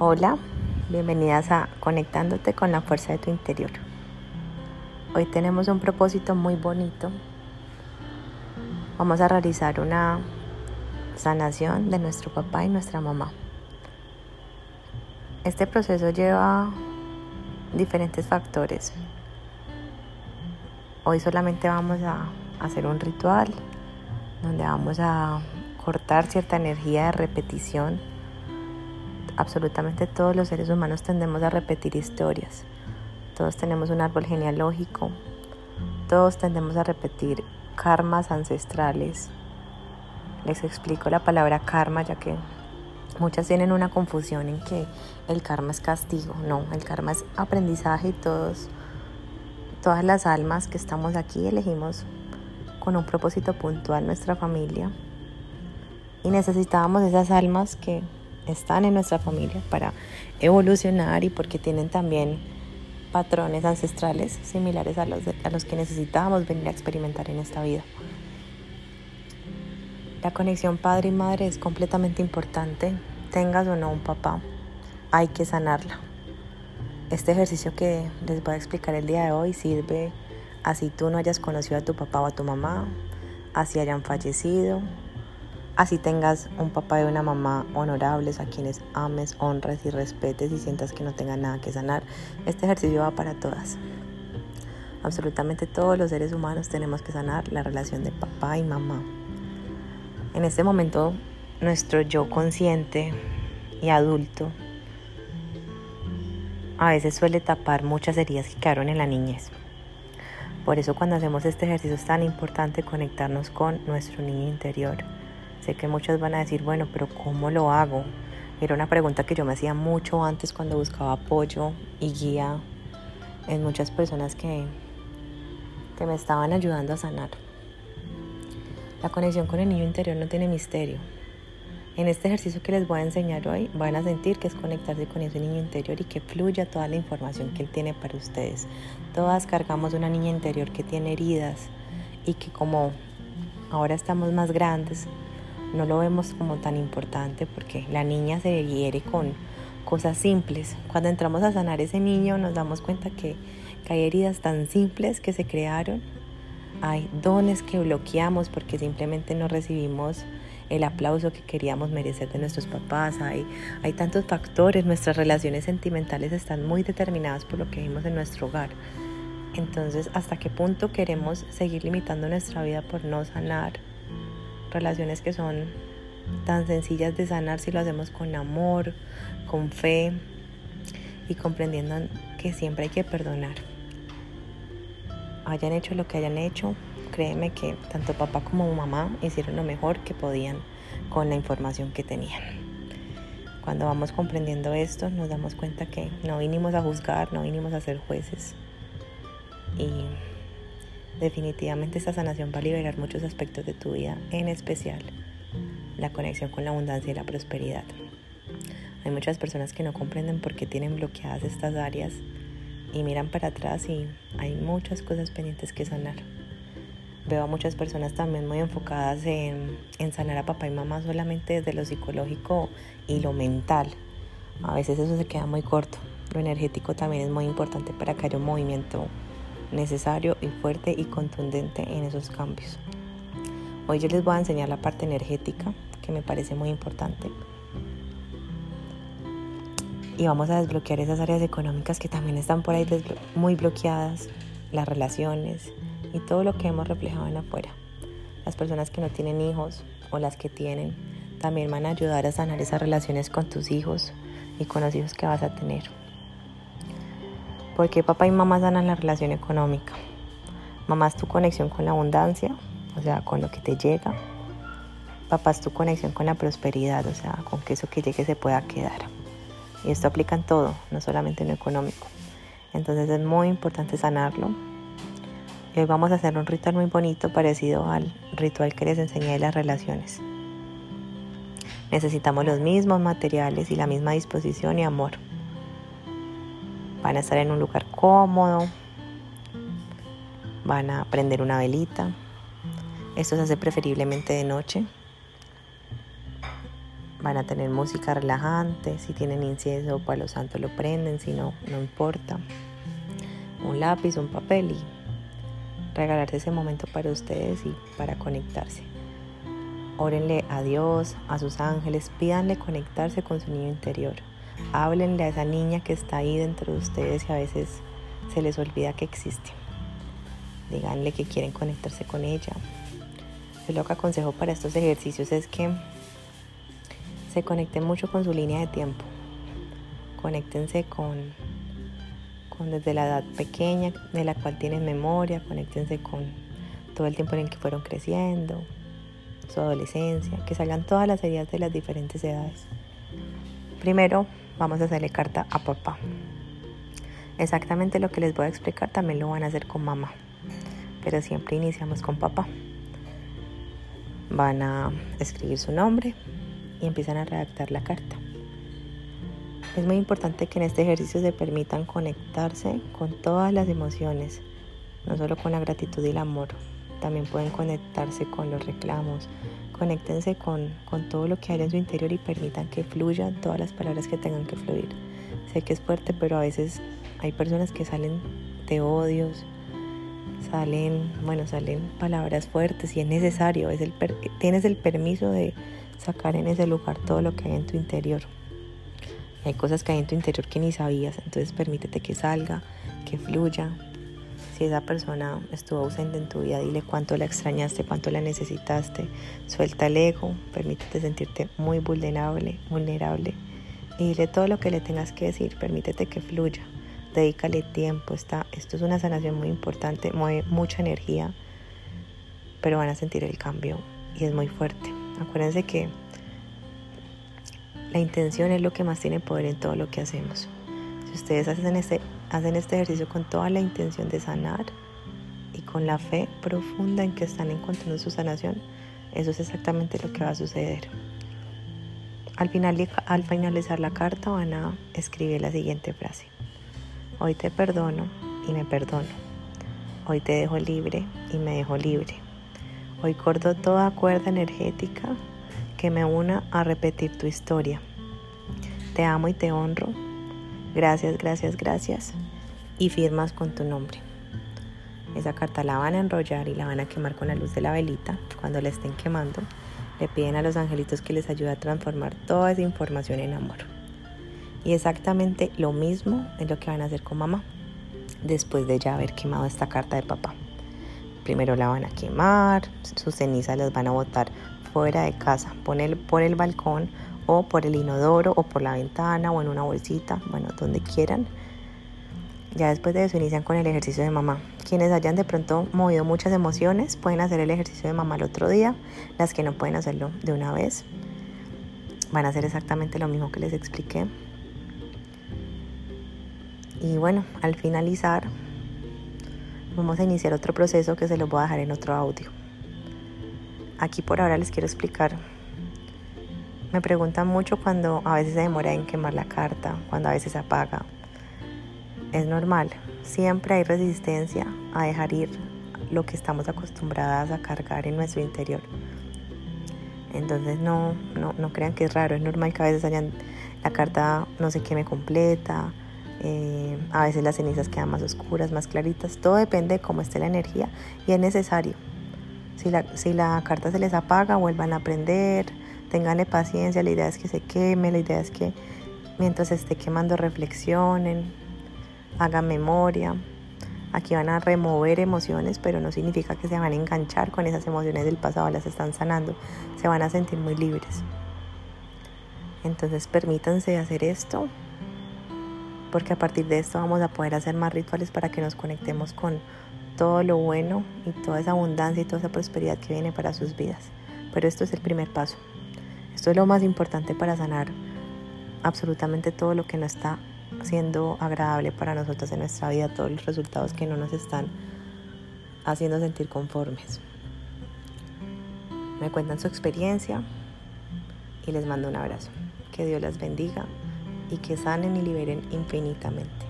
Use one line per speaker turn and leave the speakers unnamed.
Hola, bienvenidas a Conectándote con la fuerza de tu interior. Hoy tenemos un propósito muy bonito. Vamos a realizar una sanación de nuestro papá y nuestra mamá. Este proceso lleva diferentes factores. Hoy solamente vamos a hacer un ritual donde vamos a cortar cierta energía de repetición absolutamente todos los seres humanos tendemos a repetir historias. Todos tenemos un árbol genealógico. Todos tendemos a repetir karmas ancestrales. Les explico la palabra karma ya que muchas tienen una confusión en que el karma es castigo. No, el karma es aprendizaje y todos, todas las almas que estamos aquí elegimos con un propósito puntual nuestra familia. Y necesitábamos esas almas que están en nuestra familia para evolucionar y porque tienen también patrones ancestrales similares a los, a los que necesitábamos venir a experimentar en esta vida. La conexión padre y madre es completamente importante, tengas o no un papá, hay que sanarla. Este ejercicio que les voy a explicar el día de hoy sirve así tú no hayas conocido a tu papá o a tu mamá, así hayan fallecido, Así tengas un papá y una mamá honorables a quienes ames, honres y respetes y sientas que no tengan nada que sanar. Este ejercicio va para todas. Absolutamente todos los seres humanos tenemos que sanar la relación de papá y mamá. En este momento, nuestro yo consciente y adulto a veces suele tapar muchas heridas que quedaron en la niñez. Por eso cuando hacemos este ejercicio es tan importante conectarnos con nuestro niño interior Sé que muchos van a decir, bueno, pero ¿cómo lo hago? Era una pregunta que yo me hacía mucho antes cuando buscaba apoyo y guía en muchas personas que, que me estaban ayudando a sanar. La conexión con el niño interior no tiene misterio. En este ejercicio que les voy a enseñar hoy van a sentir que es conectarse con ese niño interior y que fluya toda la información que él tiene para ustedes. Todas cargamos una niña interior que tiene heridas y que como ahora estamos más grandes, no lo vemos como tan importante porque la niña se hiere con cosas simples. Cuando entramos a sanar ese niño nos damos cuenta que, hay heridas tan simples que se crearon, hay dones que bloqueamos porque simplemente no recibimos el aplauso que queríamos merecer de nuestros papás, hay, hay tantos factores, nuestras relaciones sentimentales están muy determinadas por lo que vimos en nuestro hogar. Entonces, ¿hasta qué punto queremos seguir limitando nuestra vida por no sanar relaciones que son tan sencillas de sanar si lo hacemos con amor, con fe y comprendiendo que siempre hay que perdonar. Hayan hecho lo que hayan hecho, créeme que tanto papá como mamá hicieron lo mejor que podían con la información que tenían. Cuando vamos comprendiendo esto, nos damos cuenta que no vinimos a juzgar, no vinimos a ser jueces. Y Definitivamente esta sanación va a liberar muchos aspectos de tu vida, en especial la conexión con la abundancia y la prosperidad. Hay muchas personas que no comprenden por qué tienen bloqueadas estas áreas y miran para atrás y hay muchas cosas pendientes que sanar. Veo a muchas personas también muy enfocadas en, en sanar a papá y mamá solamente desde lo psicológico y lo mental. A veces eso se queda muy corto. Lo energético también es muy importante para que haya un movimiento necesario y fuerte y contundente en esos cambios. Hoy yo les voy a enseñar la parte energética que me parece muy importante. Y vamos a desbloquear esas áreas económicas que también están por ahí muy bloqueadas, las relaciones y todo lo que hemos reflejado en afuera. Las personas que no tienen hijos o las que tienen también van a ayudar a sanar esas relaciones con tus hijos y con los hijos que vas a tener porque papá y mamá sanan la relación económica. Mamá es tu conexión con la abundancia, o sea, con lo que te llega. Papá es tu conexión con la prosperidad, o sea, con que eso que llegue se pueda quedar. Y esto aplica en todo, no solamente en lo económico. Entonces es muy importante sanarlo. Y hoy vamos a hacer un ritual muy bonito parecido al ritual que les enseñé de las relaciones. Necesitamos los mismos materiales y la misma disposición y amor. Van a estar en un lugar cómodo. Van a prender una velita. Esto se hace preferiblemente de noche. Van a tener música relajante, si tienen incienso o palo santo lo prenden, si no, no importa. Un lápiz, un papel y regalarse ese momento para ustedes y para conectarse. Órenle a Dios, a sus ángeles, pídanle conectarse con su niño interior. Háblenle a esa niña que está ahí dentro de ustedes y a veces se les olvida que existe. Díganle que quieren conectarse con ella. Yo lo que aconsejo para estos ejercicios es que se conecten mucho con su línea de tiempo. Conéctense con, con desde la edad pequeña de la cual tienen memoria, conéctense con todo el tiempo en el que fueron creciendo, su adolescencia, que salgan todas las heridas de las diferentes edades. Primero vamos a hacerle carta a papá. Exactamente lo que les voy a explicar también lo van a hacer con mamá, pero siempre iniciamos con papá. Van a escribir su nombre y empiezan a redactar la carta. Es muy importante que en este ejercicio se permitan conectarse con todas las emociones, no solo con la gratitud y el amor, también pueden conectarse con los reclamos, conéctense con, con, todo lo que hay en su interior y permitan que fluyan todas las palabras que tengan que fluir. Sé que es fuerte, pero a veces hay personas que salen de odios, salen, bueno, salen palabras fuertes y es necesario, es el tienes el permiso de sacar en ese lugar todo lo que hay en tu interior. Hay cosas que hay en tu interior que ni sabías, entonces permítete que salga, que fluya. Si esa persona estuvo ausente en tu vida, dile cuánto la extrañaste, cuánto la necesitaste. Suelta el ego, permítete sentirte muy vulnerable, vulnerable y dile todo lo que le tengas que decir, permítete que fluya dedícale tiempo. Está, esto es una sanación muy importante, mueve mucha energía, pero van a sentir el cambio y es muy fuerte. Acuérdense que la intención es lo que más tiene poder en todo lo que hacemos. Si ustedes hacen este, hacen este ejercicio con toda la intención de sanar y con la fe profunda en que están encontrando su sanación, eso es exactamente lo que va a suceder. Al, final, al finalizar la carta van a escribir la siguiente frase. Hoy te perdono y me perdono. Hoy te dejo libre y me dejo libre. Hoy corto toda cuerda energética que me una a repetir tu historia. Te amo y te honro. Gracias, gracias, gracias. Y firmas con tu nombre. Esa carta la van a enrollar y la van a quemar con la luz de la velita. Cuando la estén quemando, le piden a los angelitos que les ayude a transformar toda esa información en amor. Y exactamente lo mismo es lo que van a hacer con mamá después de ya haber quemado esta carta de papá. Primero la van a quemar, sus cenizas las van a botar fuera de casa, por el, por el balcón o por el inodoro o por la ventana o en una bolsita, bueno, donde quieran. Ya después de eso inician con el ejercicio de mamá. Quienes hayan de pronto movido muchas emociones pueden hacer el ejercicio de mamá el otro día. Las que no pueden hacerlo de una vez van a hacer exactamente lo mismo que les expliqué. Y bueno, al finalizar, vamos a iniciar otro proceso que se lo voy a dejar en otro audio. Aquí por ahora les quiero explicar. Me preguntan mucho cuando a veces se demora en quemar la carta, cuando a veces se apaga. Es normal, siempre hay resistencia a dejar ir lo que estamos acostumbradas a cargar en nuestro interior. Entonces no, no, no crean que es raro, es normal que a veces hayan, la carta no se queme completa eh, a veces las cenizas quedan más oscuras, más claritas. Todo depende de cómo esté la energía y es necesario. Si la, si la carta se les apaga, vuelvan a prender, tenganle paciencia. La idea es que se queme, la idea es que mientras esté quemando reflexionen, hagan memoria. Aquí van a remover emociones, pero no significa que se van a enganchar con esas emociones del pasado, las están sanando. Se van a sentir muy libres. Entonces permítanse hacer esto porque a partir de esto vamos a poder hacer más rituales para que nos conectemos con todo lo bueno y toda esa abundancia y toda esa prosperidad que viene para sus vidas. Pero esto es el primer paso. Esto es lo más importante para sanar absolutamente todo lo que no está siendo agradable para nosotros en nuestra vida, todos los resultados que no nos están haciendo sentir conformes. Me cuentan su experiencia y les mando un abrazo. Que Dios las bendiga y que sanen y liberen infinitamente.